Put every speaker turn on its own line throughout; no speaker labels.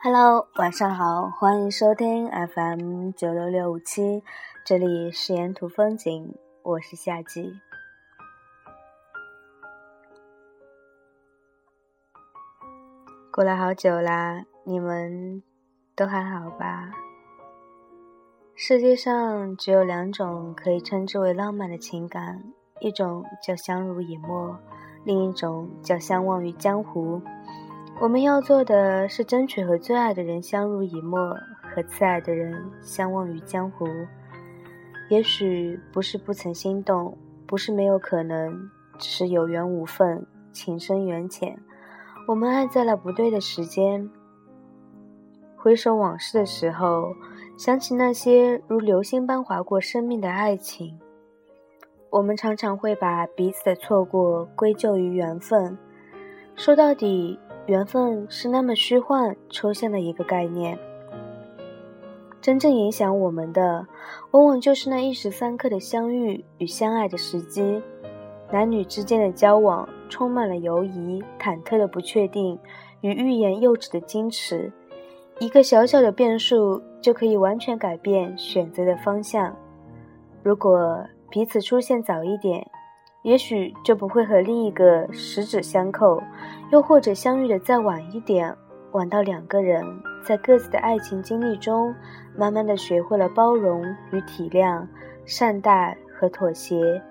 Hello，晚上好，欢迎收听 FM 九六六五七，这里是沿途风景，我是夏季。过了好久啦，你们都还好吧？世界上只有两种可以称之为浪漫的情感，一种叫相濡以沫，另一种叫相忘于江湖。我们要做的是争取和最爱的人相濡以沫，和挚爱的人相忘于江湖。也许不是不曾心动，不是没有可能，只是有缘无分，情深缘浅。我们爱在了不对的时间。回首往事的时候，想起那些如流星般划过生命的爱情，我们常常会把彼此的错过归咎于缘分。说到底。缘分是那么虚幻、抽象的一个概念，真正影响我们的，往往就是那一时三刻的相遇与相爱的时机。男女之间的交往，充满了犹疑、忐忑的不确定与欲言又止的矜持。一个小小的变数，就可以完全改变选择的方向。如果彼此出现早一点，也许就不会和另一个十指相扣，又或者相遇的再晚一点，晚到两个人在各自的爱情经历中，慢慢的学会了包容与体谅、善待和妥协。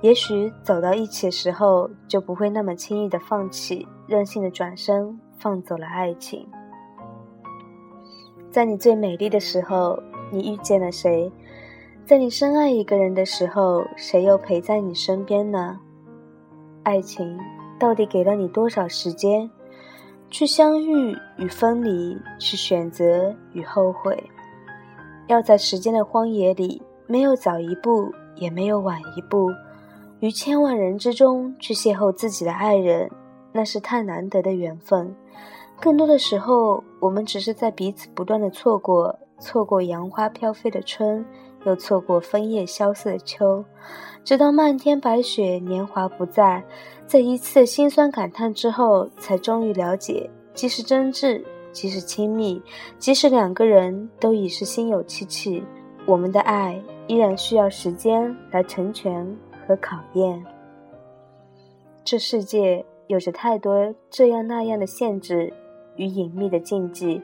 也许走到一起的时候，就不会那么轻易的放弃，任性的转身放走了爱情。在你最美丽的时候，你遇见了谁？在你深爱一个人的时候，谁又陪在你身边呢？爱情到底给了你多少时间，去相遇与分离，去选择与后悔？要在时间的荒野里，没有早一步，也没有晚一步，于千万人之中去邂逅自己的爱人，那是太难得的缘分。更多的时候，我们只是在彼此不断的错过，错过杨花飘飞的春。又错过枫叶萧瑟秋，直到漫天白雪，年华不再，在一次心酸感叹之后，才终于了解，即使真挚，即使亲密，即使两个人都已是心有戚戚，我们的爱依然需要时间来成全和考验。这世界有着太多这样那样的限制与隐秘的禁忌。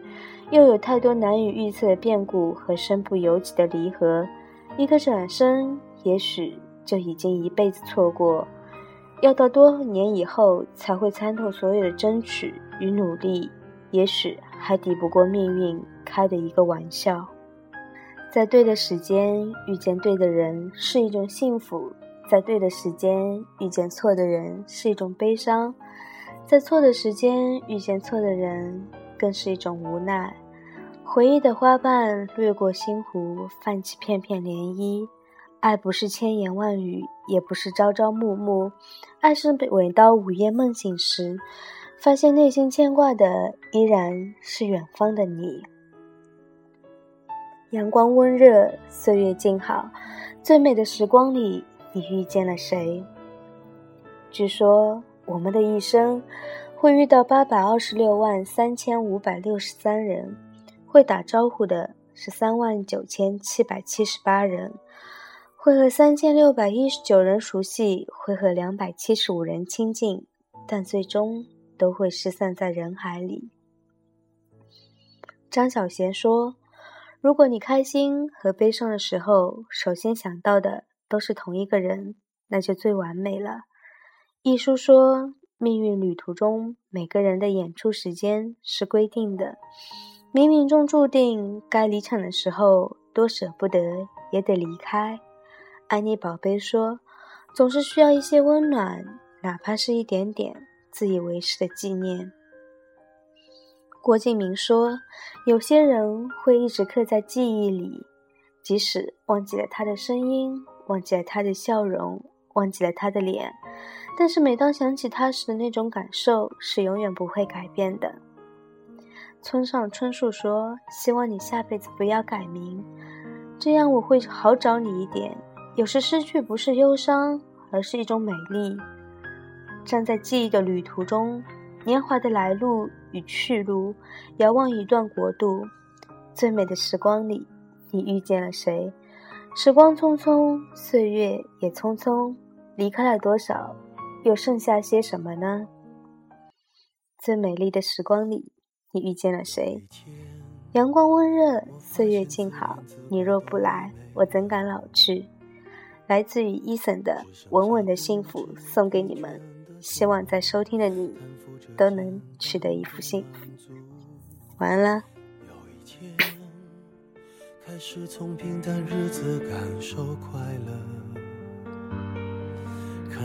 又有太多难以预测的变故和身不由己的离合，一个转身，也许就已经一辈子错过。要到多年以后才会参透所有的争取与努力，也许还抵不过命运开的一个玩笑。在对的时间遇见对的人是一种幸福，在对的时间遇见错的人是一种悲伤，在错的时间遇见错的人。更是一种无奈。回忆的花瓣掠过心湖，泛起片片涟漪。爱不是千言万语，也不是朝朝暮暮，爱是每到午夜梦醒时，发现内心牵挂的依然是远方的你。阳光温热，岁月静好，最美的时光里，你遇见了谁？据说我们的一生。会遇到八百二十六万三千五百六十三人，会打招呼的是三万九千七百七十八人，会和三千六百一十九人熟悉，会和两百七十五人亲近，但最终都会失散在人海里。张小娴说：“如果你开心和悲伤的时候，首先想到的都是同一个人，那就最完美了。”一书说。命运旅途中，每个人的演出时间是规定的。冥冥中注定，该离场的时候，多舍不得也得离开。安妮宝贝说：“总是需要一些温暖，哪怕是一点点自以为是的纪念。”郭敬明说：“有些人会一直刻在记忆里，即使忘记了他的声音，忘记了他的笑容，忘记了他的脸。”但是每当想起他时的那种感受，是永远不会改变的。村上春树说：“希望你下辈子不要改名，这样我会好找你一点。有时失去不是忧伤，而是一种美丽。站在记忆的旅途中，年华的来路与去路，遥望一段国度。最美的时光里，你遇见了谁？时光匆匆，岁月也匆匆，离开了多少，又剩下些什么呢？最美丽的时光里，你遇见了谁？阳光温热，岁月静好。你若不来，我怎敢老去？来自于伊森的《稳稳的幸福》送给你们，希望在收听的你。都能取得一副幸福。完了。
开始从平淡日子感受快乐，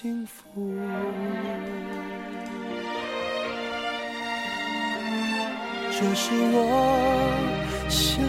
幸福。这是我想